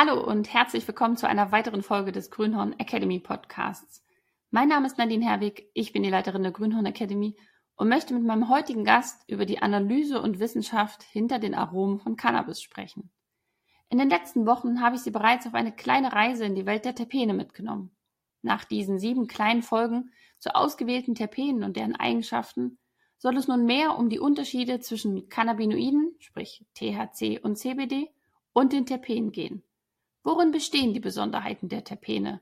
Hallo und herzlich willkommen zu einer weiteren Folge des Grünhorn Academy Podcasts. Mein Name ist Nadine Herwig, ich bin die Leiterin der Grünhorn Academy und möchte mit meinem heutigen Gast über die Analyse und Wissenschaft hinter den Aromen von Cannabis sprechen. In den letzten Wochen habe ich Sie bereits auf eine kleine Reise in die Welt der Terpene mitgenommen. Nach diesen sieben kleinen Folgen zu ausgewählten Terpenen und deren Eigenschaften soll es nun mehr um die Unterschiede zwischen Cannabinoiden, sprich THC und CBD, und den Terpenen gehen. Worin bestehen die Besonderheiten der Terpene?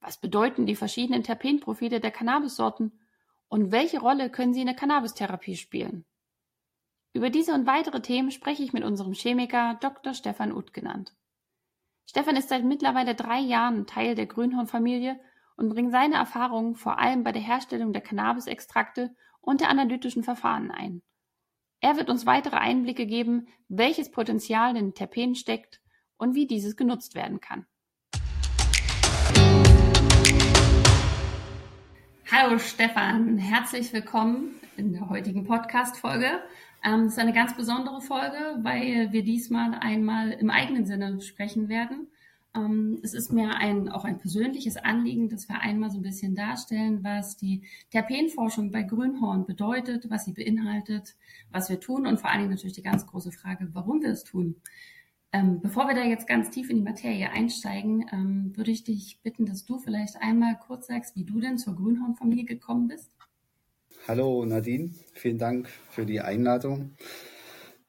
Was bedeuten die verschiedenen Terpenprofile der Cannabissorten? Und welche Rolle können sie in der Cannabistherapie spielen? Über diese und weitere Themen spreche ich mit unserem Chemiker Dr. Stefan Uth genannt. Stefan ist seit mittlerweile drei Jahren Teil der Grünhorn-Familie und bringt seine Erfahrungen vor allem bei der Herstellung der Cannabisextrakte und der analytischen Verfahren ein. Er wird uns weitere Einblicke geben, welches Potenzial in den Terpenen steckt und wie dieses genutzt werden kann. Hallo Stefan, herzlich willkommen in der heutigen Podcast-Folge. Ähm, es ist eine ganz besondere Folge, weil wir diesmal einmal im eigenen Sinne sprechen werden. Ähm, es ist mir ein, auch ein persönliches Anliegen, dass wir einmal so ein bisschen darstellen, was die Terpenforschung bei Grünhorn bedeutet, was sie beinhaltet, was wir tun und vor allen Dingen natürlich die ganz große Frage, warum wir es tun. Ähm, bevor wir da jetzt ganz tief in die Materie einsteigen, ähm, würde ich dich bitten, dass du vielleicht einmal kurz sagst, wie du denn zur Grünhorn-Familie gekommen bist. Hallo Nadine, vielen Dank für die Einladung.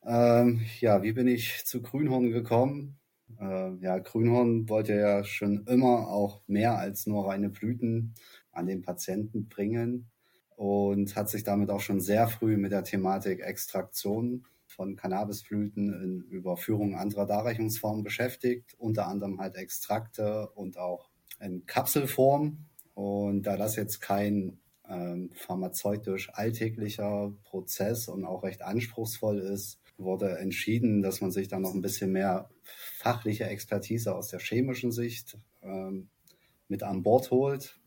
Ähm, ja, wie bin ich zu Grünhorn gekommen? Äh, ja, Grünhorn wollte ja schon immer auch mehr als nur reine Blüten an den Patienten bringen und hat sich damit auch schon sehr früh mit der Thematik Extraktion von Cannabisblüten in Überführung anderer Darreichungsformen beschäftigt, unter anderem halt Extrakte und auch in Kapselform. Und da das jetzt kein ähm, pharmazeutisch alltäglicher Prozess und auch recht anspruchsvoll ist, wurde entschieden, dass man sich da noch ein bisschen mehr fachliche Expertise aus der chemischen Sicht ähm, mit an Bord holt.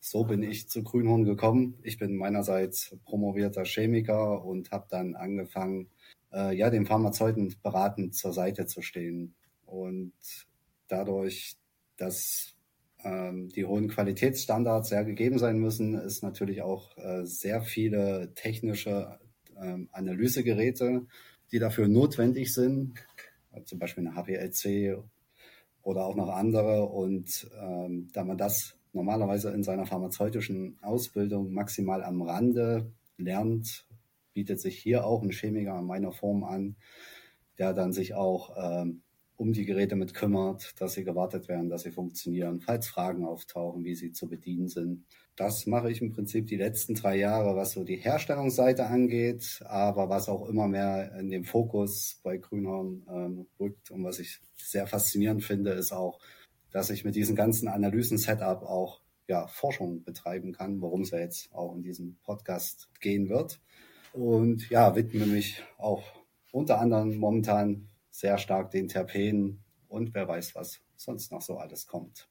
So bin ich zu Grünhorn gekommen. Ich bin meinerseits promovierter Chemiker und habe dann angefangen, äh, ja, dem Pharmazeuten beratend zur Seite zu stehen. Und dadurch, dass ähm, die hohen Qualitätsstandards sehr gegeben sein müssen, ist natürlich auch äh, sehr viele technische ähm, Analysegeräte, die dafür notwendig sind, zum Beispiel eine HPLC oder auch noch andere. Und ähm, da man das normalerweise in seiner pharmazeutischen Ausbildung maximal am Rande lernt, bietet sich hier auch ein Chemiker in meiner Form an, der dann sich auch ähm, um die Geräte mit kümmert, dass sie gewartet werden, dass sie funktionieren, falls Fragen auftauchen, wie sie zu bedienen sind. Das mache ich im Prinzip die letzten drei Jahre, was so die Herstellungsseite angeht, aber was auch immer mehr in den Fokus bei Grünhorn ähm, rückt und was ich sehr faszinierend finde, ist auch, dass ich mit diesem ganzen Analysen-Setup auch ja, Forschung betreiben kann, worum es ja jetzt auch in diesem Podcast gehen wird. Und ja, widme mich auch unter anderem momentan sehr stark den Terpenen und wer weiß, was sonst noch so alles kommt.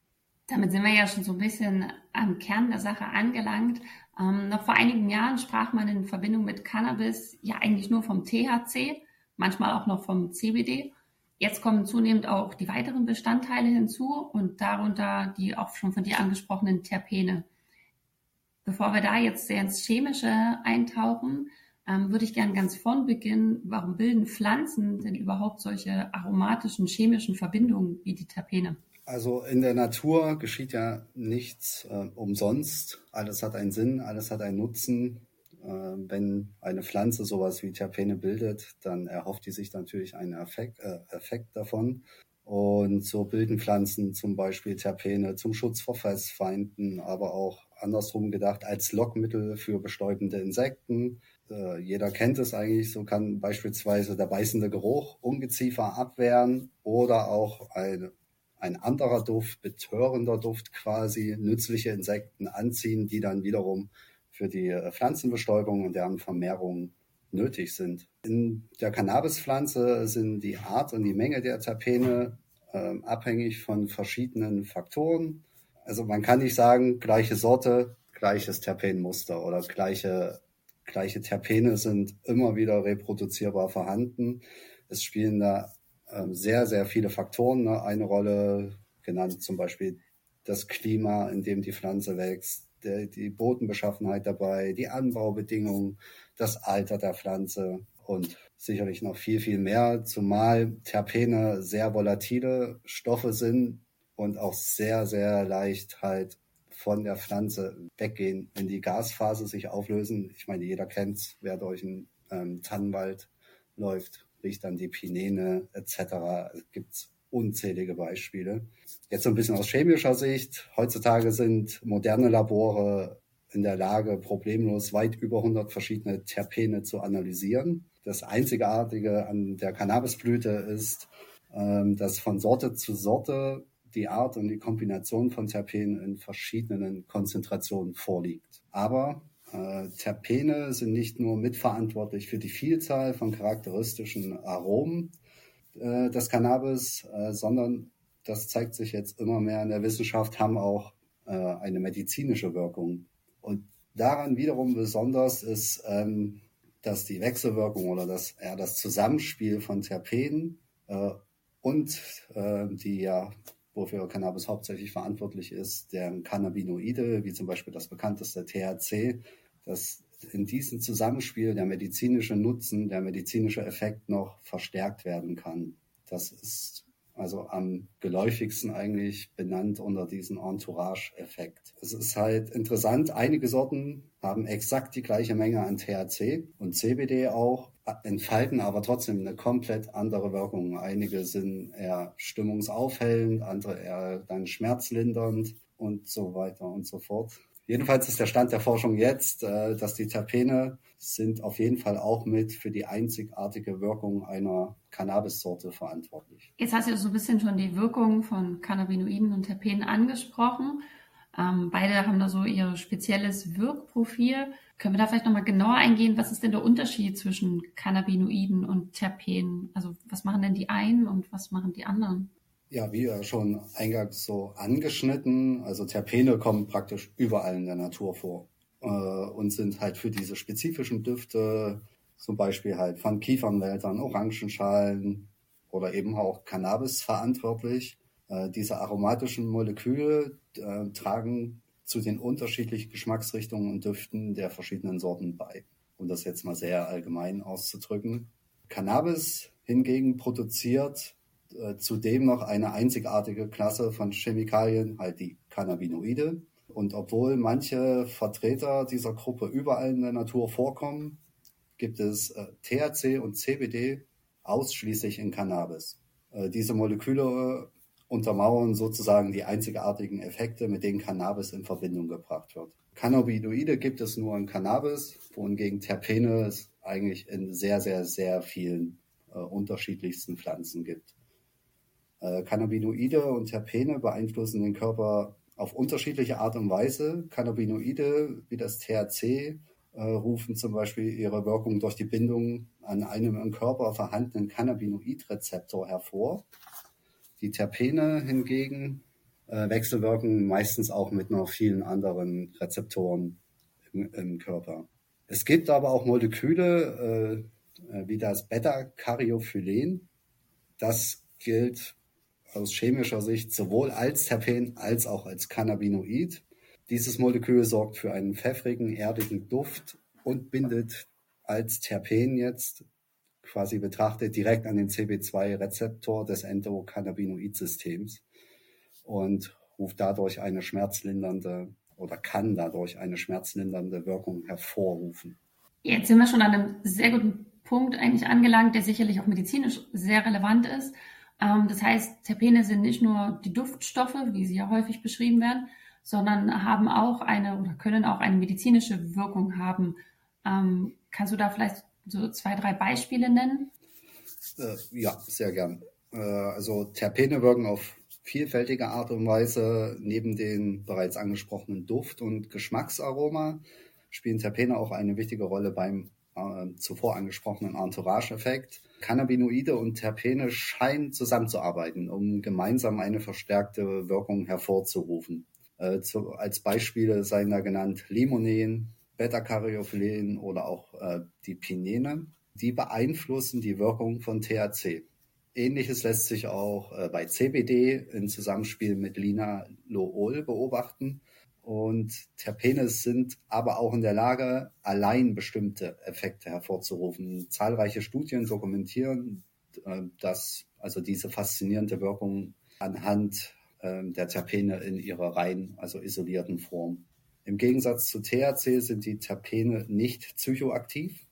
Damit sind wir ja schon so ein bisschen am Kern der Sache angelangt. Ähm, noch vor einigen Jahren sprach man in Verbindung mit Cannabis ja eigentlich nur vom THC, manchmal auch noch vom CBD. Jetzt kommen zunehmend auch die weiteren Bestandteile hinzu und darunter die auch schon von dir angesprochenen Terpene. Bevor wir da jetzt sehr ins Chemische eintauchen, ähm, würde ich gerne ganz vorn beginnen. Warum bilden Pflanzen denn überhaupt solche aromatischen chemischen Verbindungen wie die Terpene? Also in der Natur geschieht ja nichts äh, umsonst. Alles hat einen Sinn, alles hat einen Nutzen. Äh, wenn eine Pflanze sowas wie Terpene bildet, dann erhofft die sich natürlich einen Effekt, äh, Effekt davon. Und so bilden Pflanzen zum Beispiel Terpene zum Schutz vor Fressfeinden, aber auch andersrum gedacht als Lockmittel für bestäubende Insekten, äh, jeder kennt es eigentlich, so kann beispielsweise der beißende Geruch Ungeziefer abwehren oder auch ein, ein anderer Duft, betörender Duft quasi, nützliche Insekten anziehen, die dann wiederum für die äh, Pflanzenbestäubung und deren Vermehrung nötig sind. In der Cannabispflanze sind die Art und die Menge der Terpene äh, abhängig von verschiedenen Faktoren. Also man kann nicht sagen, gleiche Sorte, gleiches Terpenmuster oder gleiche gleiche Terpene sind immer wieder reproduzierbar vorhanden. Es spielen da sehr, sehr viele Faktoren ne, eine Rolle, genannt zum Beispiel das Klima, in dem die Pflanze wächst, der, die Bodenbeschaffenheit dabei, die Anbaubedingungen, das Alter der Pflanze und sicherlich noch viel, viel mehr, zumal Terpene sehr volatile Stoffe sind und auch sehr, sehr leicht halt von der Pflanze weggehen, wenn die Gasphase sich auflösen. Ich meine, jeder kennt's, wer durch einen ähm, Tannenwald läuft, riecht dann die Pinene etc. Es gibt unzählige Beispiele. Jetzt so ein bisschen aus chemischer Sicht. Heutzutage sind moderne Labore in der Lage, problemlos weit über 100 verschiedene Terpene zu analysieren. Das Einzigartige an der Cannabisblüte ist, ähm, dass von Sorte zu Sorte die Art und die Kombination von Terpenen in verschiedenen Konzentrationen vorliegt. Aber äh, Terpene sind nicht nur mitverantwortlich für die Vielzahl von charakteristischen Aromen äh, des Cannabis, äh, sondern das zeigt sich jetzt immer mehr in der Wissenschaft, haben auch äh, eine medizinische Wirkung. Und daran wiederum besonders ist, ähm, dass die Wechselwirkung oder das, ja, das Zusammenspiel von Terpenen äh, und äh, die ja wofür Cannabis hauptsächlich verantwortlich ist, deren Cannabinoide, wie zum Beispiel das bekannteste THC, dass in diesem Zusammenspiel der medizinische Nutzen, der medizinische Effekt noch verstärkt werden kann. Das ist also am geläufigsten eigentlich benannt unter diesen Entourage-Effekt. Es ist halt interessant, einige Sorten haben exakt die gleiche Menge an THC und CBD auch, entfalten aber trotzdem eine komplett andere Wirkung. Einige sind eher stimmungsaufhellend, andere eher dann schmerzlindernd und so weiter und so fort. Jedenfalls ist der Stand der Forschung jetzt, äh, dass die Terpene sind auf jeden Fall auch mit für die einzigartige Wirkung einer Cannabissorte verantwortlich. Jetzt hast du so ein bisschen schon die Wirkung von Cannabinoiden und Terpenen angesprochen. Ähm, beide haben da so ihr spezielles Wirkprofil. Können wir da vielleicht nochmal genauer eingehen? Was ist denn der Unterschied zwischen Cannabinoiden und Terpenen? Also was machen denn die einen und was machen die anderen? Ja, wie ja schon eingangs so angeschnitten, also Terpene kommen praktisch überall in der Natur vor äh, und sind halt für diese spezifischen Düfte, zum Beispiel halt von Kiefernwäldern, Orangenschalen oder eben auch Cannabis verantwortlich. Äh, diese aromatischen Moleküle äh, tragen zu den unterschiedlichen Geschmacksrichtungen und Düften der verschiedenen Sorten bei, um das jetzt mal sehr allgemein auszudrücken. Cannabis hingegen produziert zudem noch eine einzigartige Klasse von Chemikalien, halt die Cannabinoide. Und obwohl manche Vertreter dieser Gruppe überall in der Natur vorkommen, gibt es äh, THC und CBD ausschließlich in Cannabis. Äh, diese Moleküle untermauern sozusagen die einzigartigen Effekte, mit denen Cannabis in Verbindung gebracht wird. Cannabinoide gibt es nur in Cannabis, wohingegen Terpene es eigentlich in sehr, sehr, sehr vielen äh, unterschiedlichsten Pflanzen gibt. Äh, Cannabinoide und Terpene beeinflussen den Körper auf unterschiedliche Art und Weise. Cannabinoide wie das THC äh, rufen zum Beispiel ihre Wirkung durch die Bindung an einem im Körper vorhandenen Cannabinoidrezeptor hervor. Die Terpene hingegen äh, wechselwirken meistens auch mit noch vielen anderen Rezeptoren im, im Körper. Es gibt aber auch Moleküle äh, äh wie das Beta-Cariophylen. Das gilt aus chemischer Sicht sowohl als Terpen als auch als Cannabinoid. Dieses Molekül sorgt für einen pfeffrigen, erdigen Duft und bindet als Terpen jetzt quasi betrachtet direkt an den CB2-Rezeptor des Endokannabinoid-Systems und ruft dadurch eine schmerzlindernde oder kann dadurch eine schmerzlindernde Wirkung hervorrufen. Jetzt sind wir schon an einem sehr guten Punkt eigentlich angelangt, der sicherlich auch medizinisch sehr relevant ist. Ähm, das heißt, Terpene sind nicht nur die Duftstoffe, wie sie ja häufig beschrieben werden, sondern haben auch eine oder können auch eine medizinische Wirkung haben. Ähm, kannst du da vielleicht so zwei, drei Beispiele nennen? Äh, ja, sehr gern. Äh, also Terpene wirken auf vielfältige Art und Weise. Neben den bereits angesprochenen Duft- und Geschmacksaroma spielen Terpene auch eine wichtige Rolle beim äh, zuvor angesprochenen Entourage-Effekt. Cannabinoide und Terpene scheinen zusammenzuarbeiten, um gemeinsam eine verstärkte Wirkung hervorzurufen. Äh, zu, als Beispiele seien da genannt Limonen, Beta-Cariophylen oder auch äh, die Pinene. Die beeinflussen die Wirkung von THC. Ähnliches lässt sich auch äh, bei CBD im Zusammenspiel mit Linalool beobachten. Und Terpene sind aber auch in der Lage, allein bestimmte Effekte hervorzurufen. Zahlreiche Studien dokumentieren, äh, dass also diese faszinierende Wirkung anhand äh, der Terpene in ihrer rein, also isolierten Form. Im Gegensatz zu THC sind die Terpene nicht psychoaktiv.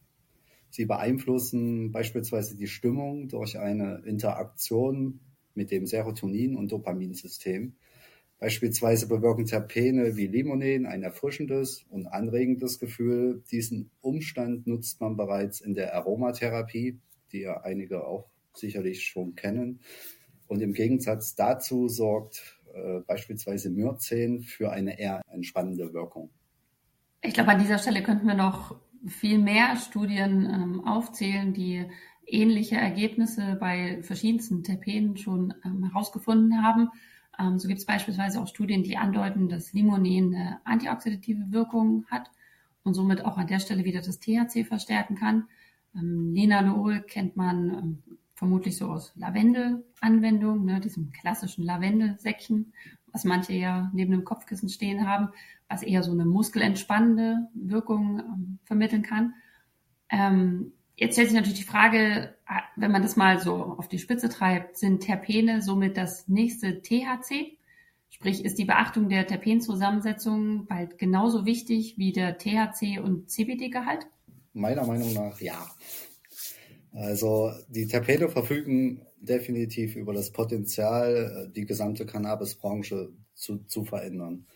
Sie beeinflussen beispielsweise die Stimmung durch eine Interaktion mit dem Serotonin- und Dopaminsystem. Beispielsweise bewirken Terpene wie Limonen ein erfrischendes und anregendes Gefühl. Diesen Umstand nutzt man bereits in der Aromatherapie, die ja einige auch sicherlich schon kennen. Und im Gegensatz dazu sorgt äh, beispielsweise Myrzen für eine eher entspannende Wirkung. Ich glaube, an dieser Stelle könnten wir noch viel mehr Studien ähm, aufzählen, die ähnliche Ergebnisse bei verschiedensten Terpenen schon ähm, herausgefunden haben. Ähm, so gibt es beispielsweise auch Studien, die andeuten, dass Limonen eine antioxidative Wirkung hat und somit auch an der Stelle wieder das THC verstärken kann. Ähm, Linalool kennt man ähm, vermutlich so aus Lavendel-Anwendung, ne, diesem klassischen Lavendelsäckchen, was manche ja neben dem Kopfkissen stehen haben, was eher so eine muskelentspannende Wirkung ähm, vermitteln kann. Ähm, jetzt stellt sich natürlich die Frage, ah, wenn man das mal so auf die Spitze treibt, sind Terpene somit das nächste THC? Sprich, ist die Beachtung der Terpenzusammensetzung bald genauso wichtig wie der THC- und CBD-Gehalt? Meiner Meinung nach ja. Also die Terpene verfügen definitiv über das Potenzial, die gesamte Cannabisbranche zu, zu verändern.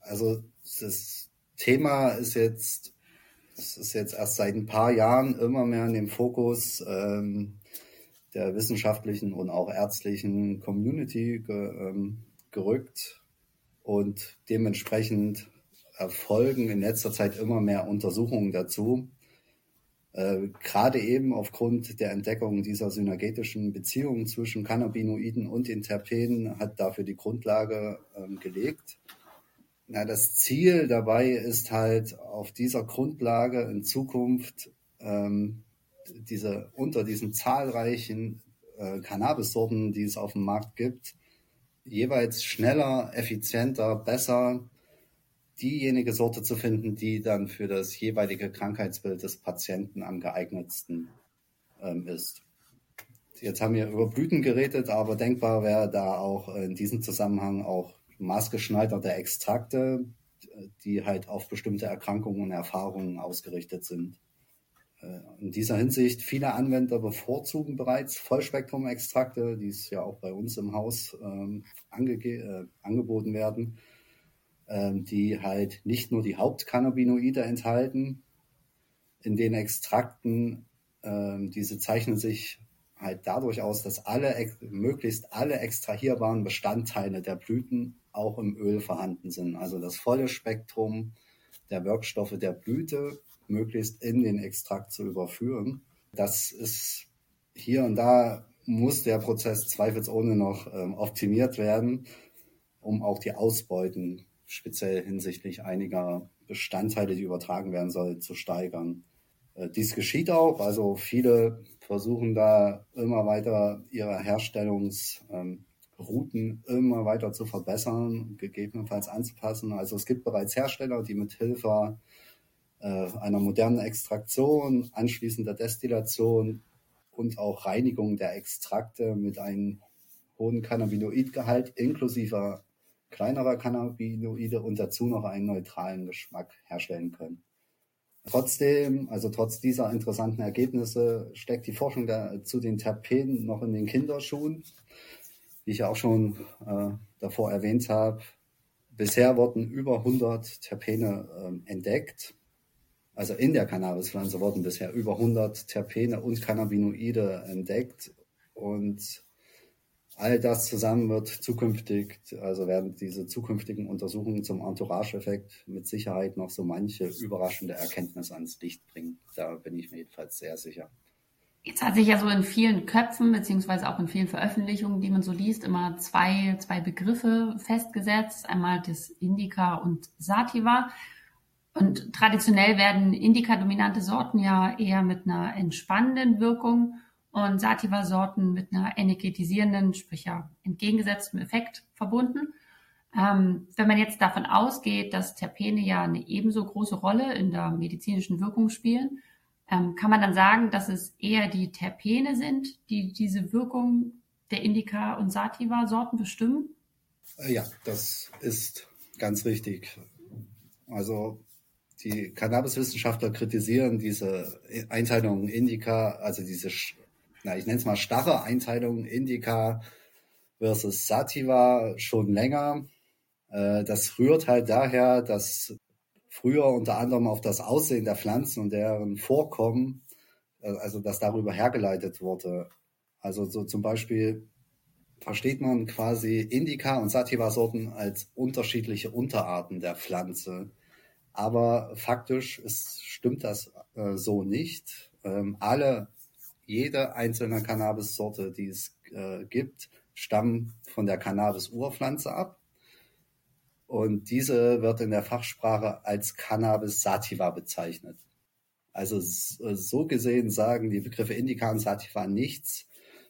Also das Thema ist jetzt, es ist jetzt erst seit ein paar Jahren immer mehr in den Fokus ähm, der wissenschaftlichen und auch ärztlichen Community ge, ähm, gerückt und dementsprechend erfolgen in letzter Zeit immer mehr Untersuchungen dazu, äh, gerade eben aufgrund der Entdeckung dieser synergetischen Beziehungen zwischen Cannabinoiden und den Terpenen hat dafür die Grundlage ähm, gelegt. Na, das Ziel dabei ist halt auf dieser Grundlage in Zukunft ähm, diese unter diesen zahlreichen äh, Cannabis-Sorten, die es auf dem Markt gibt, jeweils schneller, effizienter, besser diejenige Sorte zu finden, die dann für das jeweilige Krankheitsbild des Patienten am geeignetsten ähm, ist. Jetzt haben wir über Blüten geredet, aber denkbar wäre da auch in diesem Zusammenhang auch maßgeschneiderte Extrakte, die halt auf bestimmte Erkrankungen und Erfahrungen ausgerichtet sind. Äh, in dieser Hinsicht, viele Anwender bevorzugen bereits Vollspektrum-Extrakte, die es ja auch bei uns im Haus ähm, äh, angeboten werden ähm, die halt nicht nur die Hauptcannabinoide enthalten. In den Extrakten, ähm, diese zeichnen sich halt dadurch aus, dass alle, möglichst alle extrahierbaren Bestandteile der Blüten auch im Öl vorhanden sind. Also das volle Spektrum der Wirkstoffe der Blüte möglichst in den Extrakt zu überführen. Das ist hier und da muss der Prozess zweifelsohne noch ähm, optimiert werden, um auch die Ausbeuten speziell hinsichtlich einiger Bestandteile, die übertragen werden soll, zu steigern. Äh, dies geschieht auch, also viele versuchen da immer weiter ihre Herstellungsrouten immer weiter zu verbessern, gegebenenfalls anzupassen. Also es gibt bereits Hersteller, die mit Hilfe äh, einer modernen Extraktion, anschließender Destillation und auch Reinigung der Extrakte mit einem hohen Cannabinoidgehalt inklusive kleinerer Cannabinoide und dazu noch einen neutralen Geschmack herstellen können. Trotzdem, also trotz dieser interessanten Ergebnisse, steckt die Forschung der, zu den Terpenen noch in den Kinderschuhen. Wie ich ja auch schon äh, davor erwähnt habe, bisher wurden über 100 Terpene äh, entdeckt. Also in der Cannabispflanze wurden bisher über 100 Terpene und Cannabinoide entdeckt. Und All das zusammen wird zukünftig, also werden diese zukünftigen Untersuchungen zum Entourage-Effekt mit Sicherheit noch so manche überraschende Erkenntnis ans Licht bringen. Da bin ich mir jedenfalls sehr sicher. Jetzt hat sich ja so in vielen Köpfen, beziehungsweise auch in vielen Veröffentlichungen, die man so liest, immer zwei, zwei Begriffe festgesetzt. Einmal das Indica und Sativa. Und traditionell werden Indica-dominante Sorten ja eher mit einer entspannenden Wirkung und Sativa-Sorten mit einer energetisierenden, sprich ja entgegengesetzten Effekt verbunden. Ähm, wenn man jetzt davon ausgeht, dass Terpene ja eine ebenso große Rolle in der medizinischen Wirkung spielen, ähm, kann man dann sagen, dass es eher die Terpene sind, die diese Wirkung der Indica- und Sativa-Sorten bestimmen? Äh, ja, das ist ganz richtig. Also die Cannabiswissenschaftler kritisieren diese Einteilung Indica, also diese, na, ich nenne es mal starre Einteilung Indica versus Sativa schon länger. Äh, das rührt halt daher, dass früher unter anderem auf das Aussehen der Pflanzen und deren Vorkommen, äh, also dass darüber hergeleitet wurde. Also so zum Beispiel versteht man quasi Indica und Sativa-Sorten als unterschiedliche Unterarten der Pflanze. Aber faktisch ist, stimmt das äh, so nicht. Ähm, alle, jede einzelne Cannabis-Sorte, die es äh, gibt, stammen von der Cannabis-Urpflanze ab. Und diese wird in der Fachsprache als Cannabis sativa bezeichnet. Also äh, so gesehen sagen die Begriffe Indica und Sativa nichts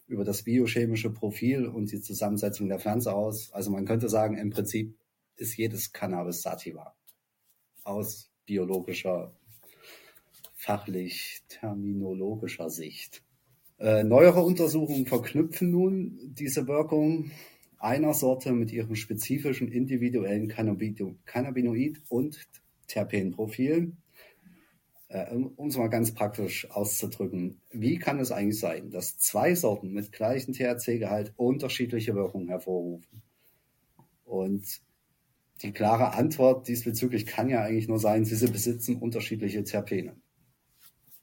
über das biochemische Profil und die Zusammensetzung der Pflanze aus. Also man könnte sagen, im Prinzip ist jedes Cannabis sativa aus biologischer, fachlich terminologischer Sicht. Äh, neuere Untersuchungen verknüpfen nun diese Wirkung einer Sorte mit ihrem spezifischen individuellen Cannabinoid- und Terpenprofil. Äh, um es mal ganz praktisch auszudrücken, wie kann es eigentlich sein, dass zwei Sorten mit gleichem THC-Gehalt unterschiedliche Wirkungen hervorrufen? Und die klare Antwort diesbezüglich kann ja eigentlich nur sein, sie besitzen unterschiedliche Terpene.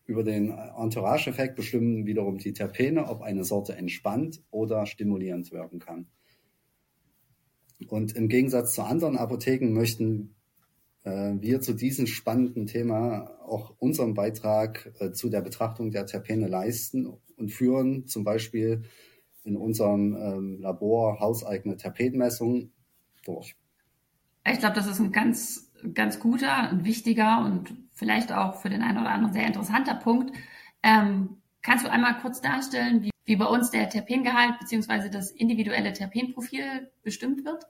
Über den Entourage-Effekt bestimmen wiederum die Terpene, ob eine Sorte entspannt oder stimulierend wirken kann. Und im Gegensatz zu anderen Apotheken möchten äh, wir zu diesem spannenden Thema auch unseren Beitrag äh, zu der Betrachtung der Terpene leisten und führen zum Beispiel in unserem ähm, Labor hauseigene Terpenmessungen durch. Ich glaube, das ist ein ganz, ganz guter, ein wichtiger und vielleicht auch für den einen oder anderen sehr interessanter Punkt. Ähm, kannst du einmal kurz darstellen, wie, wie bei uns der Terpengehalt bzw. das individuelle Terpenprofil bestimmt wird?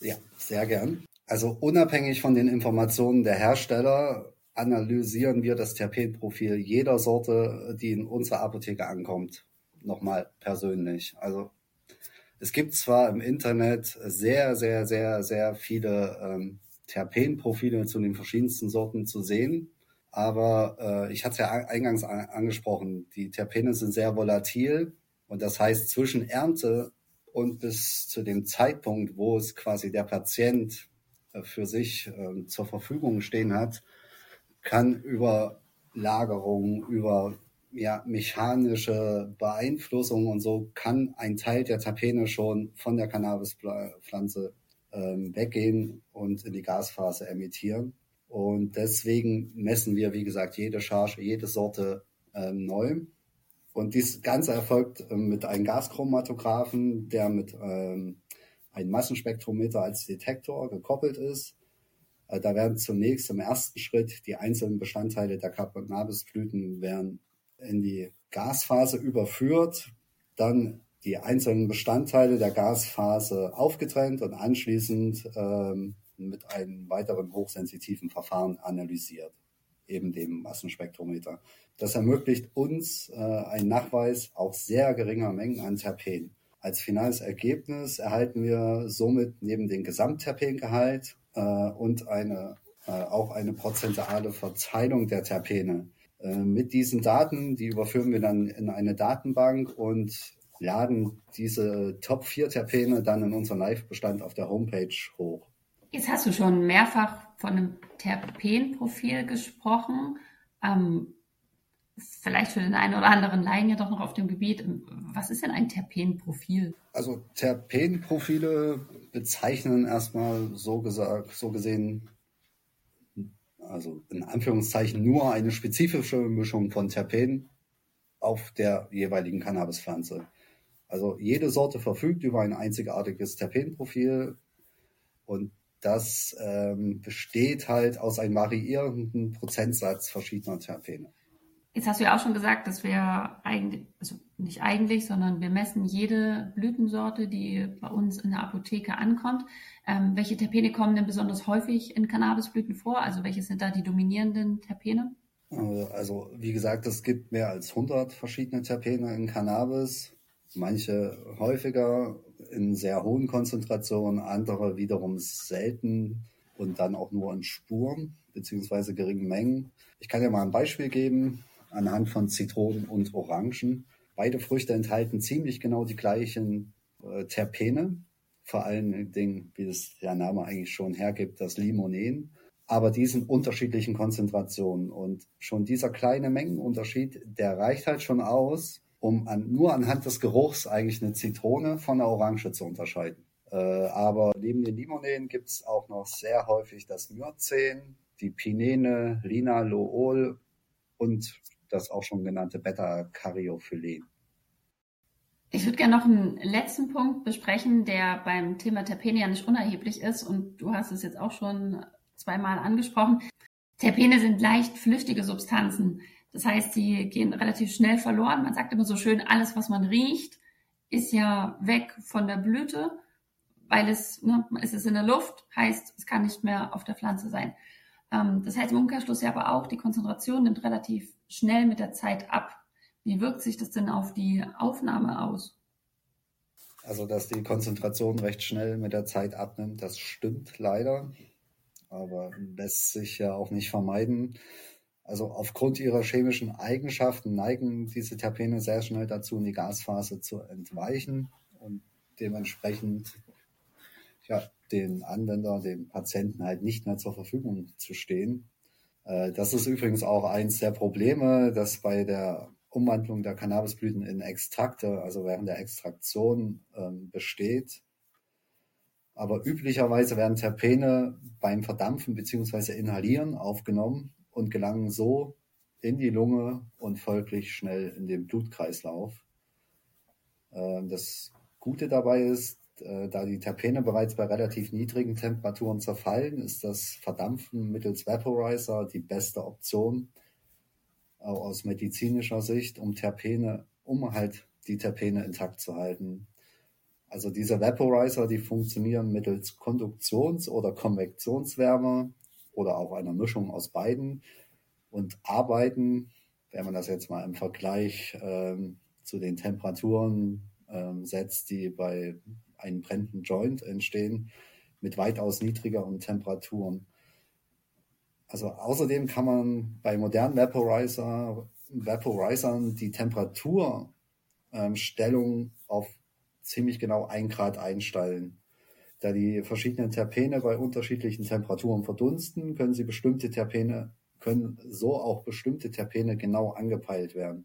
Ja, sehr gern. Also unabhängig von den Informationen der Hersteller analysieren wir das Terpenprofil jeder Sorte, die in unserer Apotheke ankommt, nochmal persönlich. Also es gibt zwar im Internet sehr, sehr, sehr, sehr viele ähm, Terpenprofile zu den verschiedensten Sorten zu sehen, aber äh, ich hatte es ja eingangs an, angesprochen, die Terpene sind sehr volatil und das heißt zwischen Ernte und bis zu dem Zeitpunkt, wo es quasi der Patient äh, für sich äh, zur Verfügung stehen hat, kann über Lagerung, über ja, mechanische Beeinflussung und so kann ein Teil der Terpene schon von der Cannabispflanze ähm, weggehen und in die Gasphase emittieren. Und deswegen messen wir, wie gesagt, jede Charge, jede Sorte ähm, neu. Und dies Ganze erfolgt ähm, mit einem Gaschromatographen, der mit ähm, einem Massenspektrometer als Detektor gekoppelt ist. Äh, da werden zunächst im ersten Schritt die einzelnen Bestandteile der Cannabisblüten werden in die Gasphase überführt, dann die einzelnen Bestandteile der Gasphase aufgetrennt und anschließend ähm, mit einem weiteren hochsensitiven Verfahren analysiert, eben dem Massenspektrometer. Das ermöglicht uns äh, einen Nachweis auch sehr geringer Mengen an Terpen. Als finales Ergebnis erhalten wir somit neben dem Gesamtterpengehalt äh, und eine, äh, auch eine prozentuale Verteilung der Terpene äh, mit diesen Daten, die überführen wir dann in eine Datenbank und laden diese Top 4 Terpene dann in unseren Live-Bestand auf der Homepage hoch. Jetzt hast du schon mehrfach von einem Terpenprofil gesprochen. Ähm, vielleicht für den einen oder anderen Laien ja doch noch auf dem Gebiet. Was ist denn ein Terpenprofil? Also Terpenprofile bezeichnen erstmal so gesagt, so gesehen also in Anführungszeichen nur eine spezifische Mischung von Terpenen auf der jeweiligen Cannabispflanze. Also jede Sorte verfügt über ein einzigartiges Terpenprofil und das ähm, besteht halt aus einem variierenden Prozentsatz verschiedener Terpene. Jetzt hast du ja auch schon gesagt, dass wir eigentlich, also nicht eigentlich, sondern wir messen jede Blütensorte, die bei uns in der Apotheke ankommt. Ähm, welche Terpene kommen denn besonders häufig in Cannabisblüten vor? Also welche sind da die dominierenden Terpene? Also wie gesagt, es gibt mehr als 100 verschiedene Terpene in Cannabis. Manche häufiger in sehr hohen Konzentrationen, andere wiederum selten und dann auch nur in Spuren beziehungsweise geringen Mengen. Ich kann ja mal ein Beispiel geben anhand von Zitronen und Orangen. Beide Früchte enthalten ziemlich genau die gleichen äh, Terpene, vor allen Dingen, wie es der Name eigentlich schon hergibt, das Limonen, aber diesen unterschiedlichen Konzentrationen. Und schon dieser kleine Mengenunterschied, der reicht halt schon aus, um an, nur anhand des Geruchs eigentlich eine Zitrone von einer Orange zu unterscheiden. Äh, aber neben den Limonen gibt es auch noch sehr häufig das Myrzen, die Pinene, Linalool und das auch schon genannte Beta-Cariophylen. Ich würde gerne noch einen letzten Punkt besprechen, der beim Thema Terpene ja nicht unerheblich ist und du hast es jetzt auch schon zweimal angesprochen. Terpene sind leicht flüchtige Substanzen. Das heißt, sie gehen relativ schnell verloren. Man sagt immer so schön, alles, was man riecht, ist ja weg von der Blüte, weil es, ne, es ist in der Luft, heißt, es kann nicht mehr auf der Pflanze sein. Ähm, das heißt im Umkehrschluss ja aber auch, die Konzentration nimmt relativ schnell mit der Zeit ab. Wie wirkt sich das denn auf die Aufnahme aus? Also, dass die Konzentration recht schnell mit der Zeit abnimmt, das stimmt leider, aber lässt sich ja auch nicht vermeiden. Also aufgrund ihrer chemischen Eigenschaften neigen diese Terpene sehr schnell dazu, in die Gasphase zu entweichen und dementsprechend ja, den Anwender, dem Patienten halt nicht mehr zur Verfügung zu stehen. Äh, das ist übrigens auch eins der Probleme, dass bei der Umwandlung der Cannabisblüten in Extrakte, also während der Extraktion ähm, besteht. Aber üblicherweise werden Terpene beim Verdampfen bzw. Inhalieren aufgenommen und gelangen so in die Lunge und folglich schnell in den Blutkreislauf. Ähm, das Gute dabei ist, äh, da die Terpene bereits bei relativ niedrigen Temperaturen zerfallen, ist das Verdampfen mittels Vaporizer die beste Option, auch aus medizinischer Sicht, um Terpene, um halt die Terpene intakt zu halten. Also diese Vaporizer, die funktionieren mittels Konduktions- oder Konvektionswärme oder auch einer Mischung aus beiden und arbeiten, wenn man das jetzt mal im Vergleich ähm, zu den Temperaturen ähm, setzt, die bei einen brennenden Joint entstehen mit weitaus niedrigeren Temperaturen. Also außerdem kann man bei modernen Vaporizer, Vaporizern die Temperaturstellung ähm, auf ziemlich genau ein Grad einstellen. Da die verschiedenen Terpene bei unterschiedlichen Temperaturen verdunsten, können sie bestimmte Terpene, können so auch bestimmte Terpene genau angepeilt werden.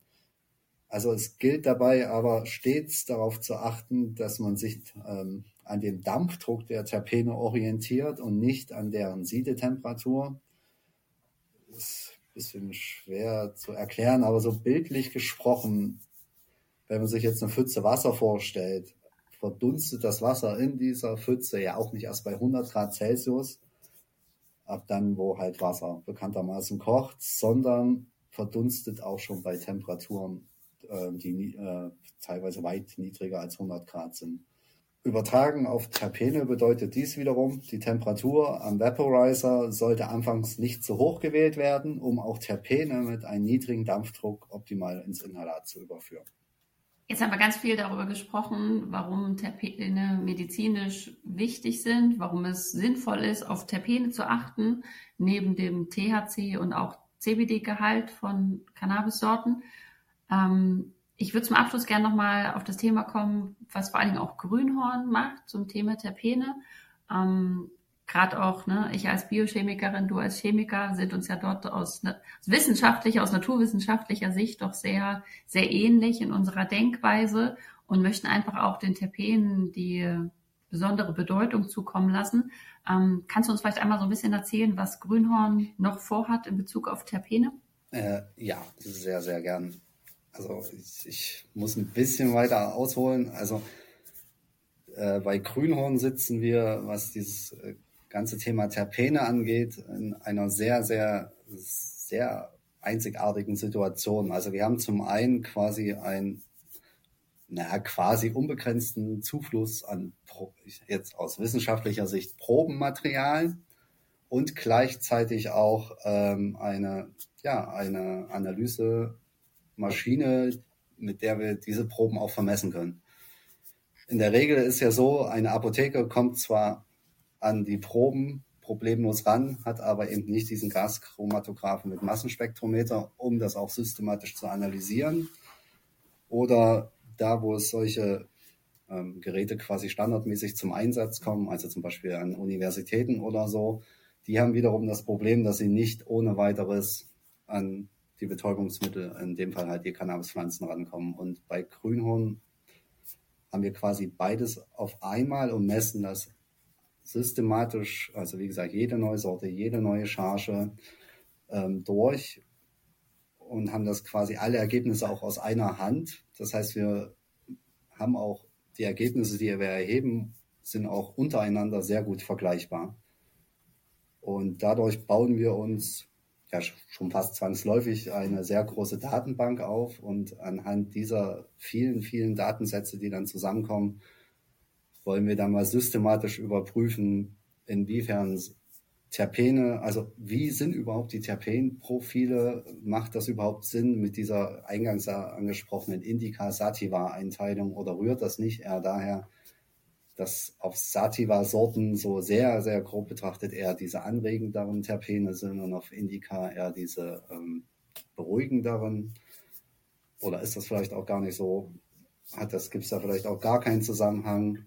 Also es gilt dabei aber stets darauf zu achten, dass man sich ähm, an dem Dampfdruck der Terpene orientiert und nicht an deren Siedetemperatur. Das ist ein bisschen schwer zu erklären, aber so bildlich gesprochen, wenn man sich jetzt eine Pfütze Wasser vorstellt, verdunstet das Wasser in dieser Pfütze ja auch nicht erst bei 100 Grad Celsius, ab dann, wo halt Wasser bekanntermaßen kocht, sondern verdunstet auch schon bei Temperaturen äh, die äh, teilweise weit niedriger als 100 Grad sind. Übertragen auf Terpene bedeutet dies wiederum, die Temperatur am Vaporizer sollte anfangs nicht zu hoch gewählt werden, um auch Terpene mit einem niedrigen Dampfdruck optimal ins Inhalat zu überführen. Jetzt haben wir ganz viel darüber gesprochen, warum Terpene medizinisch wichtig sind, warum es sinnvoll ist, auf Terpene zu achten, neben dem THC und auch CBD-Gehalt von Cannabissorten. Ähm, ich würde zum Abschluss gerne nochmal auf das Thema kommen, was vor allen Dingen auch Grünhorn macht zum Thema Terpene. Ähm, Gerade auch, ne, ich als Biochemikerin, du als Chemiker sind uns ja dort aus, ne, wissenschaftlicher, aus naturwissenschaftlicher Sicht doch sehr, sehr ähnlich in unserer Denkweise und möchten einfach auch den Terpenen die besondere Bedeutung zukommen lassen. Ähm, kannst du uns vielleicht einmal so ein bisschen erzählen, was Grünhorn noch vorhat in Bezug auf Terpene? Äh, ja, sehr, sehr gern. Also ich, ich muss ein bisschen weiter ausholen. Also äh, bei Grünhorn sitzen wir, was dieses äh, ganze Thema Terpene angeht, in einer sehr, sehr, sehr einzigartigen Situationen. Also wir haben zum einen quasi ein naja, quasi unbegrenzten Zufluss an jetzt aus wissenschaftlicher Sicht Probenmaterial und gleichzeitig auch ähm, eine, ja, eine Analysemaschine, mit der wir diese Proben auch vermessen können. In der Regel ist ja so, eine Apotheke kommt zwar an die Proben problemlos ran, hat aber eben nicht diesen Gaschromatographen mit Massenspektrometer, um das auch systematisch zu analysieren. Oder da, wo es solche ähm, Geräte quasi standardmäßig zum Einsatz kommen, also zum Beispiel an Universitäten oder so, die haben wiederum das Problem, dass sie nicht ohne weiteres an die Betäubungsmittel, in dem Fall halt die Cannabispflanzen rankommen. Und bei Grünhorn haben wir quasi beides auf einmal und messen das systematisch, also wie gesagt, jede neue Sorte, jede neue Charge ähm, durch und haben das quasi alle Ergebnisse auch aus einer Hand. Das heißt, wir haben auch die Ergebnisse, die wir erheben, sind auch untereinander sehr gut vergleichbar. Und dadurch bauen wir uns ja schon fast zwangsläufig eine sehr große Datenbank auf und anhand dieser vielen, vielen Datensätze, die dann zusammenkommen, wollen wir dann mal systematisch überprüfen, inwiefern Terpene, also wie sind überhaupt die Terpenprofile? Macht das überhaupt Sinn mit dieser eingangs angesprochenen Indica-Sativa-Einteilung oder rührt das nicht eher daher, dass auf Sativa-Sorten so sehr, sehr grob betrachtet eher diese anregenderen Terpene sind und auf Indica eher diese ähm, beruhigenderen? Oder ist das vielleicht auch gar nicht so? Hat das, gibt es da vielleicht auch gar keinen Zusammenhang?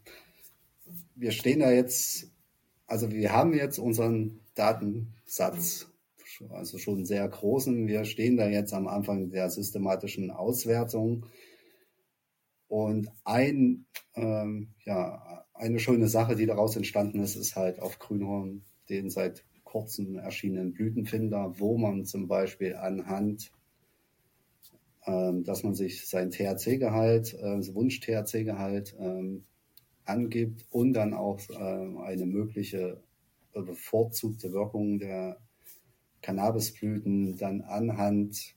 Wir stehen da jetzt, also wir haben jetzt unseren Datensatz, also schon sehr großen. Wir stehen da jetzt am Anfang der systematischen Auswertung. Und ein, ähm, ja, eine schöne Sache, die daraus entstanden ist, ist halt auf Grünhorn den seit kurzem erschienenen Blütenfinder, wo man zum Beispiel anhand, ähm, dass man sich sein THC-Gehalt, äh, Wunsch-THC-Gehalt ähm, angibt und dann auch äh, eine mögliche bevorzugte Wirkung der Cannabisblüten dann anhand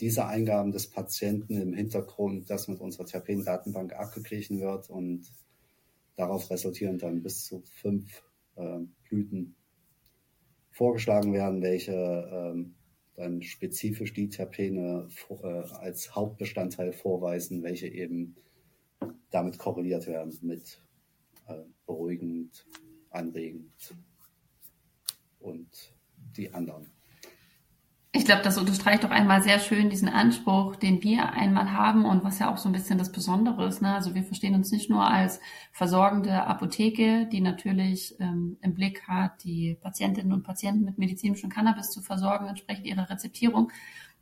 dieser Eingaben des Patienten im Hintergrund, das mit unserer Terpen-Datenbank abgeglichen wird und darauf resultierend dann bis zu fünf äh, Blüten vorgeschlagen werden, welche ähm, dann spezifisch die Terpene äh, als Hauptbestandteil vorweisen, welche eben damit korreliert werden mit äh, beruhigend, anregend und die anderen. Ich glaube, das unterstreicht doch einmal sehr schön diesen Anspruch, den wir einmal haben und was ja auch so ein bisschen das Besondere ist. Ne? Also wir verstehen uns nicht nur als versorgende Apotheke, die natürlich ähm, im Blick hat, die Patientinnen und Patienten mit medizinischem Cannabis zu versorgen, entsprechend ihrer Rezeptierung,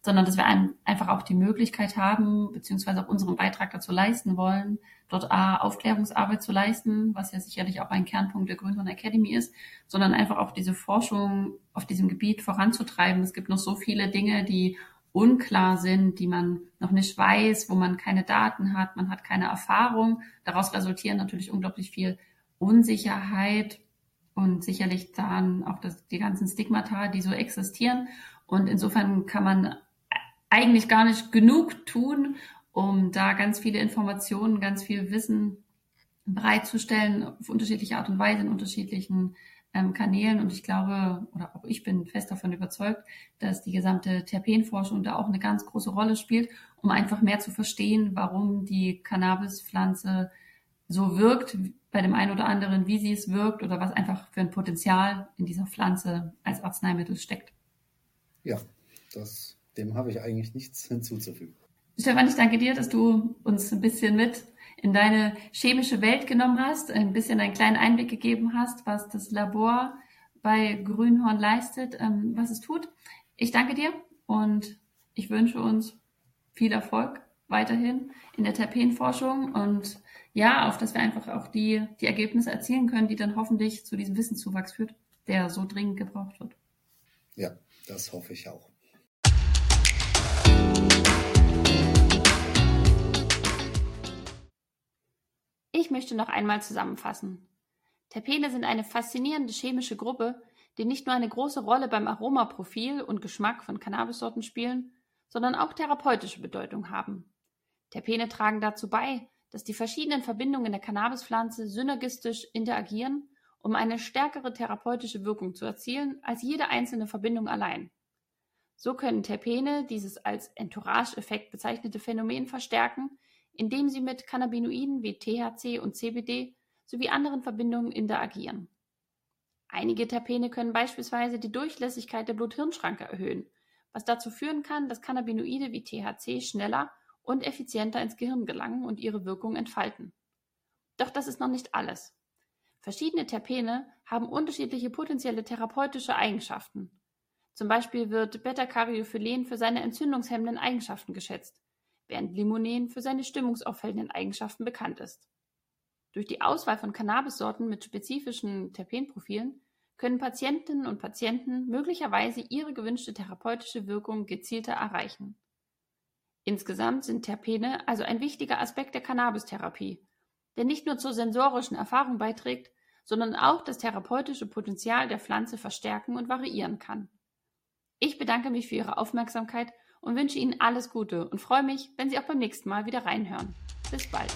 sondern dass wir einfach auch die Möglichkeit haben, beziehungsweise auch unseren Beitrag dazu leisten wollen, dort A, Aufklärungsarbeit zu leisten, was ja sicherlich auch ein Kernpunkt der Grünhorn Academy ist, sondern einfach auch diese Forschung auf diesem Gebiet voranzutreiben. Es gibt noch so viele Dinge, die unklar sind, die man noch nicht weiß, wo man keine Daten hat, man hat keine Erfahrung. Daraus resultieren natürlich unglaublich viel Unsicherheit und sicherlich dann auch das, die ganzen Stigmata, die so existieren. Und insofern kann man eigentlich gar nicht genug tun, um da ganz viele Informationen, ganz viel Wissen bereitzustellen auf unterschiedliche Art und Weise in unterschiedlichen ähm, Kanälen. Und ich glaube, oder auch ich bin fest davon überzeugt, dass die gesamte Terpenforschung da auch eine ganz große Rolle spielt, um einfach mehr zu verstehen, warum die Cannabispflanze so wirkt bei dem einen oder anderen, wie sie es wirkt oder was einfach für ein Potenzial in dieser Pflanze als Arzneimittel steckt. Ja, das dem habe ich eigentlich nichts hinzuzufügen. Stefan, ich danke dir, dass du uns ein bisschen mit in deine chemische Welt genommen hast, ein bisschen einen kleinen Einblick gegeben hast, was das Labor bei Grünhorn leistet, ähm, was es tut. Ich danke dir und ich wünsche uns viel Erfolg weiterhin in der Terpenforschung und ja, auf dass wir einfach auch die, die Ergebnisse erzielen können, die dann hoffentlich zu diesem Wissenszuwachs führt, der so dringend gebraucht wird. Ja, das hoffe ich auch. Ich möchte noch einmal zusammenfassen. Terpene sind eine faszinierende chemische Gruppe, die nicht nur eine große Rolle beim Aromaprofil und Geschmack von Cannabissorten spielen, sondern auch therapeutische Bedeutung haben. Terpene tragen dazu bei, dass die verschiedenen Verbindungen der Cannabispflanze synergistisch interagieren, um eine stärkere therapeutische Wirkung zu erzielen als jede einzelne Verbindung allein. So können Terpene dieses als Entourage-Effekt bezeichnete Phänomen verstärken, indem sie mit Cannabinoiden wie THC und CBD sowie anderen Verbindungen interagieren. Einige Terpene können beispielsweise die Durchlässigkeit der Blut-Hirn-Schranke erhöhen, was dazu führen kann, dass Cannabinoide wie THC schneller und effizienter ins Gehirn gelangen und ihre Wirkung entfalten. Doch das ist noch nicht alles. Verschiedene Terpene haben unterschiedliche potenzielle therapeutische Eigenschaften. Zum Beispiel wird Beta-Cariophylen für seine entzündungshemmenden Eigenschaften geschätzt, während Limonen für seine stimmungsaufhellenden Eigenschaften bekannt ist. Durch die Auswahl von Cannabissorten mit spezifischen Terpenprofilen können Patientinnen und Patienten möglicherweise ihre gewünschte therapeutische Wirkung gezielter erreichen. Insgesamt sind Terpene also ein wichtiger Aspekt der Cannabistherapie, der nicht nur zur sensorischen Erfahrung beiträgt, sondern auch das therapeutische Potenzial der Pflanze verstärken und variieren kann. Ich bedanke mich für Ihre Aufmerksamkeit und wünsche Ihnen alles Gute und freue mich, wenn Sie auch beim nächsten Mal wieder reinhören. Bis bald.